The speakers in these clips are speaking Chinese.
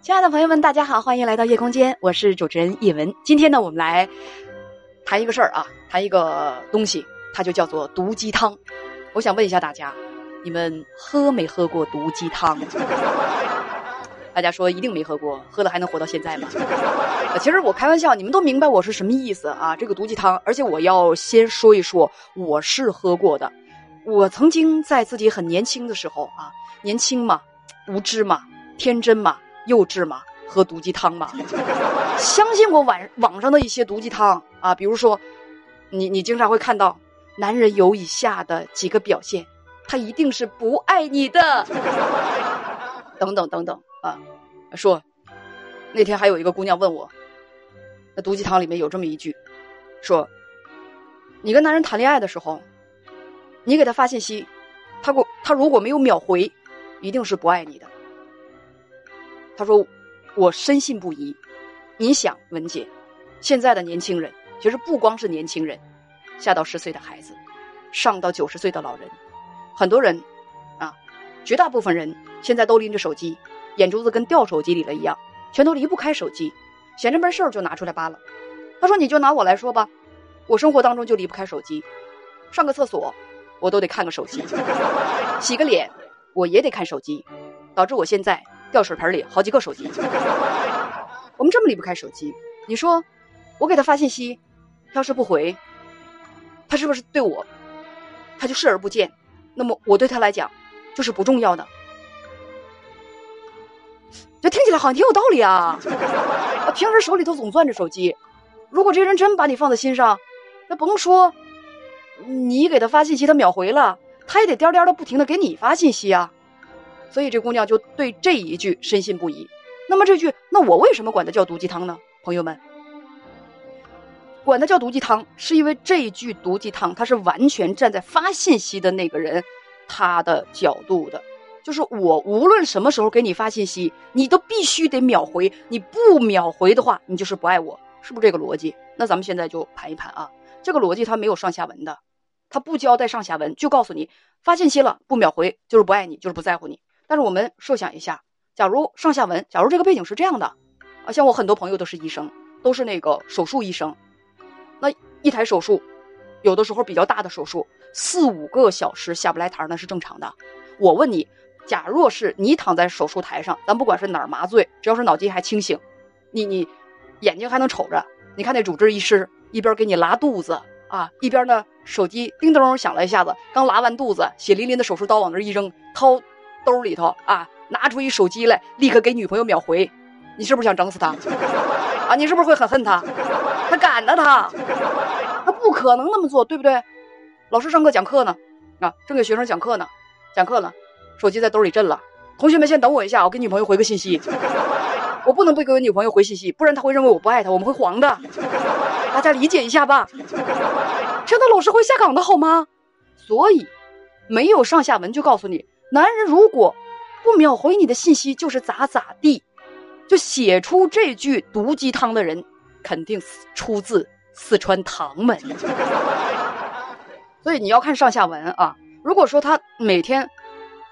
亲爱的朋友们，大家好，欢迎来到夜空间，我是主持人叶文。今天呢，我们来谈一个事儿啊，谈一个东西，它就叫做毒鸡汤。我想问一下大家，你们喝没喝过毒鸡汤？大家说一定没喝过，喝了还能活到现在吗？其实我开玩笑，你们都明白我是什么意思啊？这个毒鸡汤，而且我要先说一说，我是喝过的。我曾经在自己很年轻的时候啊，年轻嘛，无知嘛，天真嘛。幼稚吗，喝毒鸡汤吗，相信过网网上的一些毒鸡汤啊，比如说，你你经常会看到，男人有以下的几个表现，他一定是不爱你的，等等等等啊，说，那天还有一个姑娘问我，那毒鸡汤里面有这么一句，说，你跟男人谈恋爱的时候，你给他发信息，他过他如果没有秒回，一定是不爱你的。他说：“我深信不疑。你想，文姐，现在的年轻人，其实不光是年轻人，下到十岁的孩子，上到九十岁的老人，很多人，啊，绝大部分人现在都拎着手机，眼珠子跟掉手机里了一样，全都离不开手机，闲着没事儿就拿出来扒拉。他说：你就拿我来说吧，我生活当中就离不开手机，上个厕所我都得看个手机，洗个脸我也得看手机，导致我现在。”掉水盆里好几个手机，我们这么离不开手机。你说，我给他发信息，要是不回，他是不是对我，他就视而不见？那么我对他来讲，就是不重要的。这听起来好像挺有道理啊！平时手里头总攥着手机，如果这人真把你放在心上，那甭说，你给他发信息，他秒回了，他也得颠颠的不停的给你发信息啊。所以这姑娘就对这一句深信不疑。那么这句，那我为什么管它叫毒鸡汤呢？朋友们，管它叫毒鸡汤，是因为这一句毒鸡汤，它是完全站在发信息的那个人他的角度的，就是我无论什么时候给你发信息，你都必须得秒回，你不秒回的话，你就是不爱我，是不是这个逻辑？那咱们现在就盘一盘啊，这个逻辑它没有上下文的，它不交代上下文，就告诉你发信息了不秒回就是不爱你，就是不在乎你。但是我们设想一下，假如上下文，假如这个背景是这样的，啊，像我很多朋友都是医生，都是那个手术医生，那一台手术，有的时候比较大的手术，四五个小时下不来台那是正常的。我问你，假若是你躺在手术台上，咱不管是哪儿麻醉，只要是脑筋还清醒，你你眼睛还能瞅着，你看那主治医师一边给你拉肚子啊，一边呢手机叮咚响了一下子，刚拉完肚子，血淋淋的手术刀往那一扔，掏。兜里头啊，拿出一手机来，立刻给女朋友秒回，你是不是想整死他？啊，你是不是会很恨他？他敢呢？他，他不可能那么做，对不对？老师上课讲课呢，啊，正给学生讲课呢，讲课呢，手机在兜里震了。同学们先等我一下，我给女朋友回个信息。我不能不给我女朋友回信息，不然她会认为我不爱她，我们会黄的。大家理解一下吧。真的老师会下岗的好吗？所以，没有上下文就告诉你。男人如果不秒回你的信息，就是咋咋地。就写出这句毒鸡汤的人，肯定出自四川唐门。所以你要看上下文啊。如果说他每天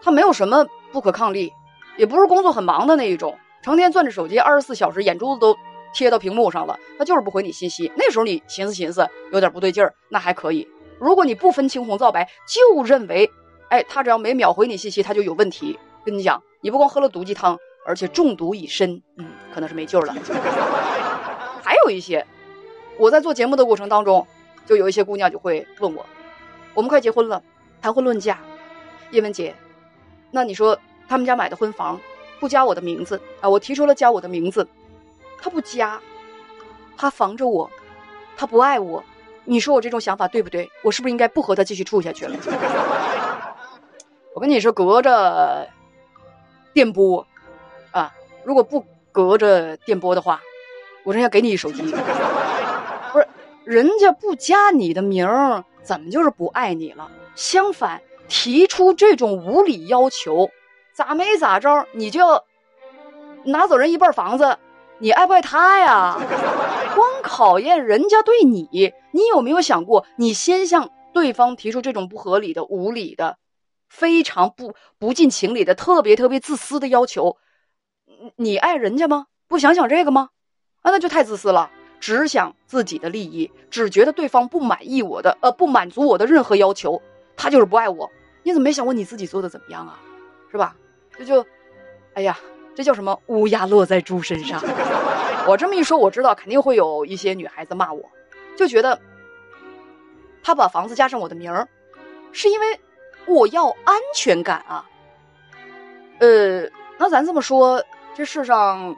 他没有什么不可抗力，也不是工作很忙的那一种，成天攥着手机二十四小时，眼珠子都贴到屏幕上了，他就是不回你信息。那时候你寻思寻思，有点不对劲儿，那还可以。如果你不分青红皂白，就认为。哎，他只要没秒回你信息，他就有问题。跟你讲，你不光喝了毒鸡汤，而且中毒已深，嗯，可能是没救了。还有一些，我在做节目的过程当中，就有一些姑娘就会问我，我们快结婚了，谈婚论嫁，叶文姐，那你说他们家买的婚房不加我的名字啊？我提出了加我的名字，他不加，他防着我，他不爱我，你说我这种想法对不对？我是不是应该不和他继续处下去了？我跟你说，隔着电波啊，如果不隔着电波的话，我真要给你一手机。不是，人家不加你的名儿，怎么就是不爱你了？相反，提出这种无理要求，咋没咋着，你就要拿走人一半房子？你爱不爱他呀？光考验人家对你，你有没有想过，你先向对方提出这种不合理的、无理的？非常不不近情理的，特别特别自私的要求，你爱人家吗？不想想这个吗？啊，那就太自私了，只想自己的利益，只觉得对方不满意我的，呃，不满足我的任何要求，他就是不爱我。你怎么没想过你自己做的怎么样啊？是吧？这就，哎呀，这叫什么？乌鸦落在猪身上。我这么一说，我知道肯定会有一些女孩子骂我，就觉得他把房子加上我的名儿，是因为我要安全感啊。呃，那咱这么说，这世上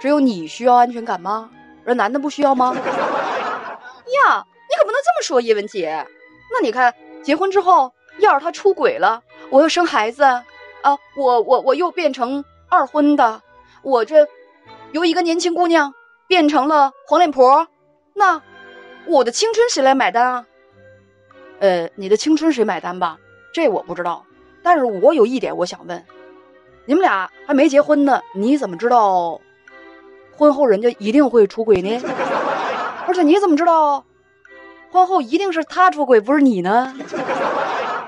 只有你需要安全感吗？而男的不需要吗？呀，你可不能这么说，叶文姐。那你看，结婚之后，要是他出轨了，我又生孩子啊，我我我又变成二婚的，我这由一个年轻姑娘变成了黄脸婆，那我的青春谁来买单啊？呃，你的青春谁买单吧？这我不知道，但是我有一点我想问。你们俩还没结婚呢，你怎么知道婚后人家一定会出轨呢？而且你怎么知道婚后一定是他出轨不是你呢？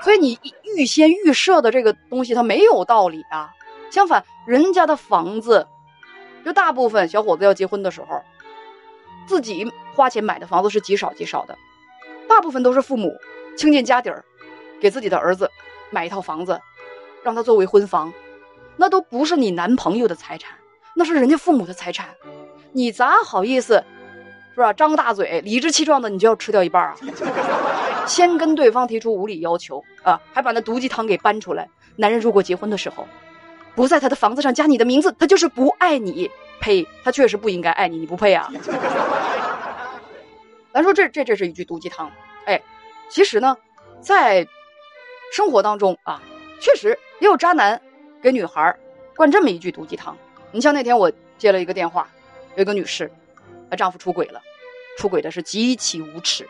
所以你预先预设的这个东西它没有道理啊。相反，人家的房子，就大部分小伙子要结婚的时候，自己花钱买的房子是极少极少的，大部分都是父母倾尽家底儿给自己的儿子买一套房子，让他作为婚房。那都不是你男朋友的财产，那是人家父母的财产，你咋好意思，是吧？张大嘴，理直气壮的，你就要吃掉一半啊？先跟对方提出无理要求啊，还把那毒鸡汤给搬出来。男人如果结婚的时候，不在他的房子上加你的名字，他就是不爱你。呸！他确实不应该爱你，你不配啊。咱说这这这是一句毒鸡汤，哎，其实呢，在生活当中啊，确实也有渣男。给女孩灌这么一句毒鸡汤，你像那天我接了一个电话，有一个女士，她丈夫出轨了，出轨的是极其无耻，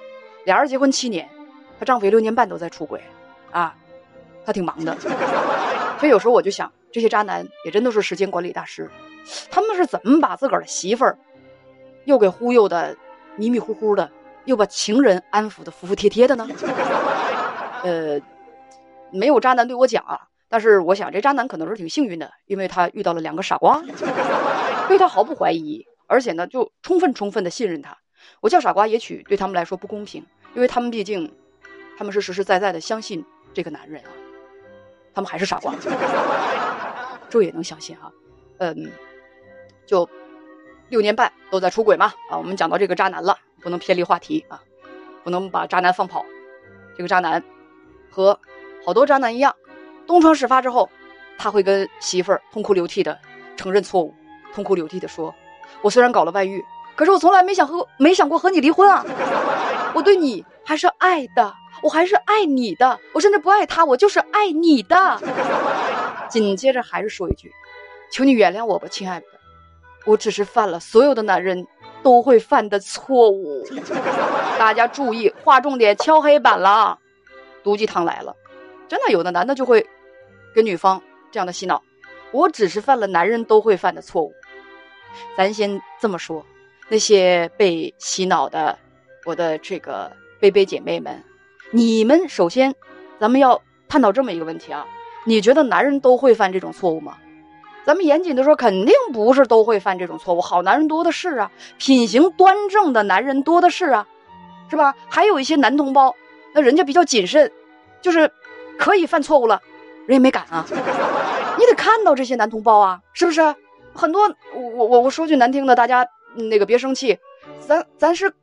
俩人结婚七年，她丈夫也六年半都在出轨，啊，她挺忙的，所以有时候我就想，这些渣男也真都是时间管理大师，他们是怎么把自个儿的媳妇儿又给忽悠的迷迷糊糊的，又把情人安抚的服服帖帖的呢？呃，没有渣男对我讲啊。但是我想，这渣男可能是挺幸运的，因为他遇到了两个傻瓜，对他毫不怀疑，而且呢，就充分充分的信任他。我叫傻瓜，也许对他们来说不公平，因为他们毕竟，他们是实实在在的相信这个男人啊，他们还是傻瓜，这也能相信哈。嗯，就六年半都在出轨嘛啊。我们讲到这个渣男了，不能偏离话题啊，不能把渣男放跑。这个渣男和好多渣男一样。东窗事发之后，他会跟媳妇儿痛哭流涕的承认错误，痛哭流涕的说：“我虽然搞了外遇，可是我从来没想和没想过和你离婚啊！我对你还是爱的，我还是爱你的，我甚至不爱他，我就是爱你的。”紧接着还是说一句：“求你原谅我吧，亲爱的，我只是犯了所有的男人都会犯的错误。”大家注意，划重点，敲黑板了，毒鸡汤来了，真的有的男的就会。跟女方这样的洗脑，我只是犯了男人都会犯的错误。咱先这么说，那些被洗脑的我的这个贝贝姐妹们，你们首先，咱们要探讨这么一个问题啊：你觉得男人都会犯这种错误吗？咱们严谨的说，肯定不是都会犯这种错误。好男人多的是啊，品行端正的男人多的是啊，是吧？还有一些男同胞，那人家比较谨慎，就是可以犯错误了。人也没敢啊！你得看到这些男同胞啊，是不是？很多我我我说句难听的，大家那个别生气，咱咱是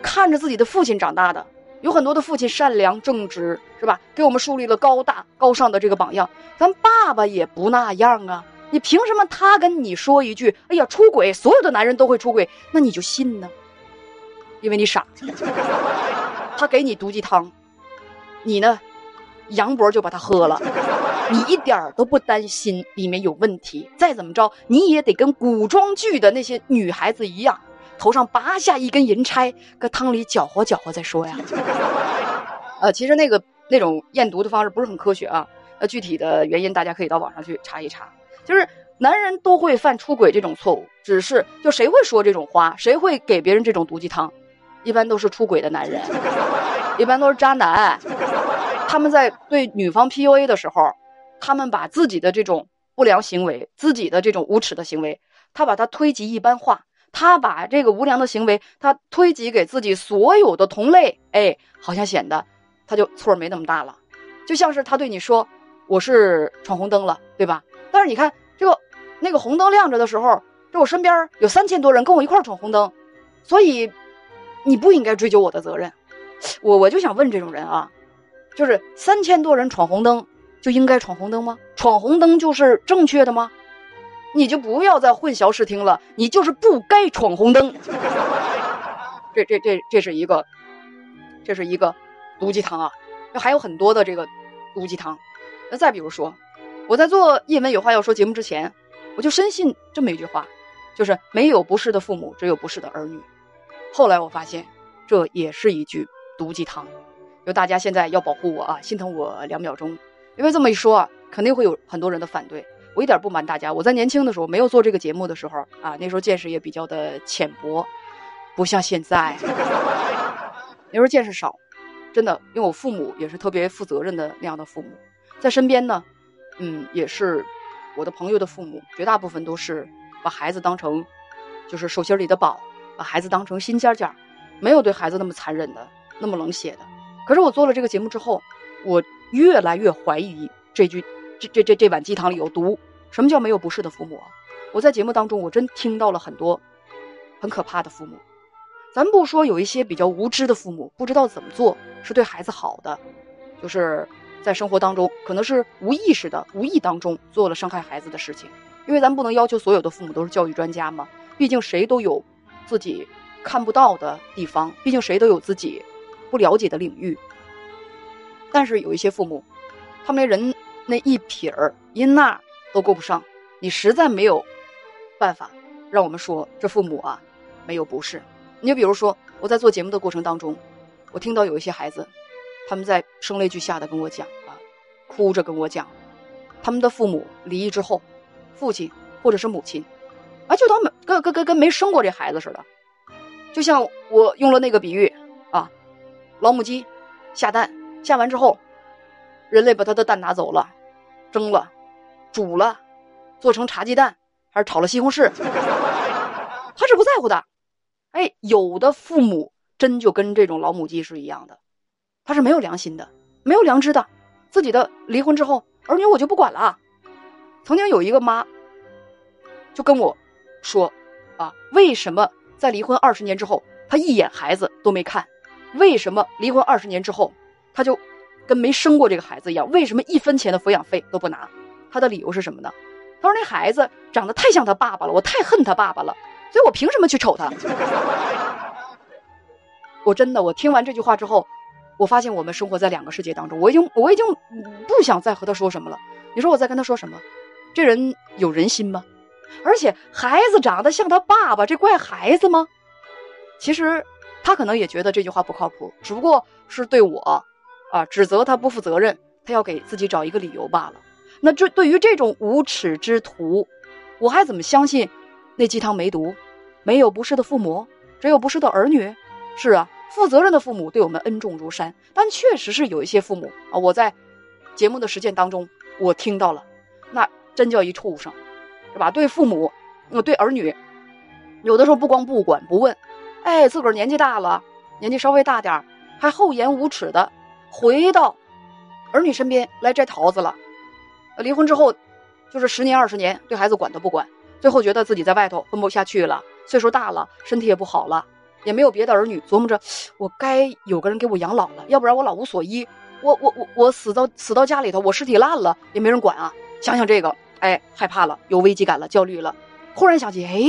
看着自己的父亲长大的，有很多的父亲善良正直，是吧？给我们树立了高大高尚的这个榜样。咱爸爸也不那样啊，你凭什么他跟你说一句“哎呀，出轨，所有的男人都会出轨”，那你就信呢？因为你傻。他给你毒鸡汤，你呢？杨博就把它喝了，你一点都不担心里面有问题。再怎么着，你也得跟古装剧的那些女孩子一样，头上拔下一根银钗，搁汤里搅和搅和再说呀。呃，其实那个那种验毒的方式不是很科学啊。呃，具体的原因大家可以到网上去查一查。就是男人都会犯出轨这种错误，只是就谁会说这种话，谁会给别人这种毒鸡汤，一般都是出轨的男人，一般都是渣男。他们在对女方 PUA 的时候，他们把自己的这种不良行为、自己的这种无耻的行为，他把它推及一般化，他把这个无良的行为，他推及给自己所有的同类，哎，好像显得他就错没那么大了。就像是他对你说：“我是闯红灯了，对吧？”但是你看这个那个红灯亮着的时候，这我身边有三千多人跟我一块闯红灯，所以你不应该追究我的责任。我我就想问这种人啊，就是三千多人闯红灯。就应该闯红灯吗？闯红灯就是正确的吗？你就不要再混淆视听了，你就是不该闯红灯。这这这这是一个，这是一个毒鸡汤啊！还有很多的这个毒鸡汤。那再比如说，我在做《叶文有话要说》节目之前，我就深信这么一句话，就是没有不是的父母，只有不是的儿女。后来我发现，这也是一句毒鸡汤。就大家现在要保护我啊，心疼我两秒钟。因为这么一说啊，肯定会有很多人的反对。我一点不瞒大家，我在年轻的时候没有做这个节目的时候啊，那时候见识也比较的浅薄，不像现在。那时候见识少，真的，因为我父母也是特别负责任的那样的父母，在身边呢，嗯，也是我的朋友的父母，绝大部分都是把孩子当成就是手心里的宝，把孩子当成心尖尖，没有对孩子那么残忍的，那么冷血的。可是我做了这个节目之后，我。越来越怀疑这句，这这这这碗鸡汤里有毒。什么叫没有不是的父母？我在节目当中，我真听到了很多很可怕的父母。咱不说有一些比较无知的父母，不知道怎么做是对孩子好的，就是在生活当中可能是无意识的、无意当中做了伤害孩子的事情。因为咱不能要求所有的父母都是教育专家嘛，毕竟谁都有自己看不到的地方，毕竟谁都有自己不了解的领域。但是有一些父母，他们连人那一撇儿一捺都够不上，你实在没有办法让我们说这父母啊没有不是。你就比如说我在做节目的过程当中，我听到有一些孩子，他们在声泪俱下的跟我讲啊，哭着跟我讲，他们的父母离异之后，父亲或者是母亲啊，就当没跟跟跟跟没生过这孩子似的，就像我用了那个比喻，老母鸡下蛋。下完之后，人类把它的蛋拿走了，蒸了，煮了，做成茶鸡蛋，还是炒了西红柿，他是不在乎的。哎，有的父母真就跟这种老母鸡是一样的，他是没有良心的，没有良知的。自己的离婚之后，儿女我就不管了。曾经有一个妈就跟我说：“啊，为什么在离婚二十年之后，他一眼孩子都没看？为什么离婚二十年之后？”他就跟没生过这个孩子一样，为什么一分钱的抚养费都不拿？他的理由是什么呢？他说那孩子长得太像他爸爸了，我太恨他爸爸了，所以我凭什么去瞅他？我真的，我听完这句话之后，我发现我们生活在两个世界当中，我已经我已经不想再和他说什么了。你说我在跟他说什么？这人有人心吗？而且孩子长得像他爸爸，这怪孩子吗？其实他可能也觉得这句话不靠谱，只不过是对我。啊！指责他不负责任，他要给自己找一个理由罢了。那这对于这种无耻之徒，我还怎么相信那鸡汤没毒？没有不是的父母，只有不是的儿女。是啊，负责任的父母对我们恩重如山，但确实是有一些父母啊，我在节目的实践当中，我听到了，那真叫一畜生，是吧？对父母，呃，对儿女，有的时候不光不管不问，哎，自个儿年纪大了，年纪稍微大点儿，还厚颜无耻的。回到儿女身边来摘桃子了。离婚之后，就是十年二十年对孩子管都不管，最后觉得自己在外头混不下去了，岁数大了，身体也不好了，也没有别的儿女，琢磨着我该有个人给我养老了，要不然我老无所依。我我我我死到死到家里头，我尸体烂了也没人管啊。想想这个，哎，害怕了，有危机感了，焦虑了。忽然想起，哎，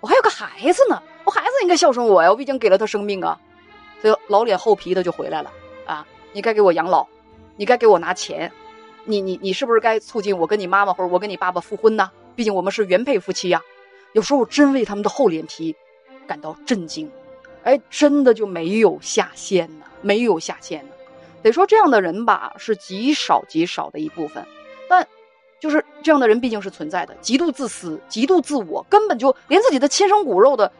我还有个孩子呢，我孩子应该孝顺我呀，我毕竟给了他生命啊。所以老脸厚皮的就回来了啊。你该给我养老，你该给我拿钱，你你你是不是该促进我跟你妈妈或者我跟你爸爸复婚呢？毕竟我们是原配夫妻呀。有时候我真为他们的厚脸皮感到震惊，哎，真的就没有下限呢，没有下限呢。得说这样的人吧，是极少极少的一部分，但就是这样的人毕竟是存在的，极度自私，极度自我，根本就连自己的亲生骨肉的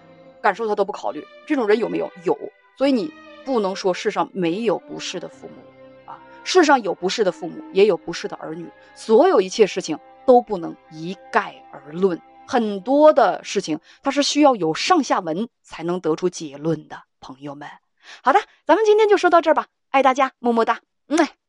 感受他都不考虑这种人有没有？有所以你不能说世上没有不是的父母啊世上有不是的父母也有不是的儿女所有一切事情都不能一概而论。很多的事情它是需要有上下文才能得出结论的朋友们。好的咱们今天就说到这儿吧爱大家么么哒。嗯。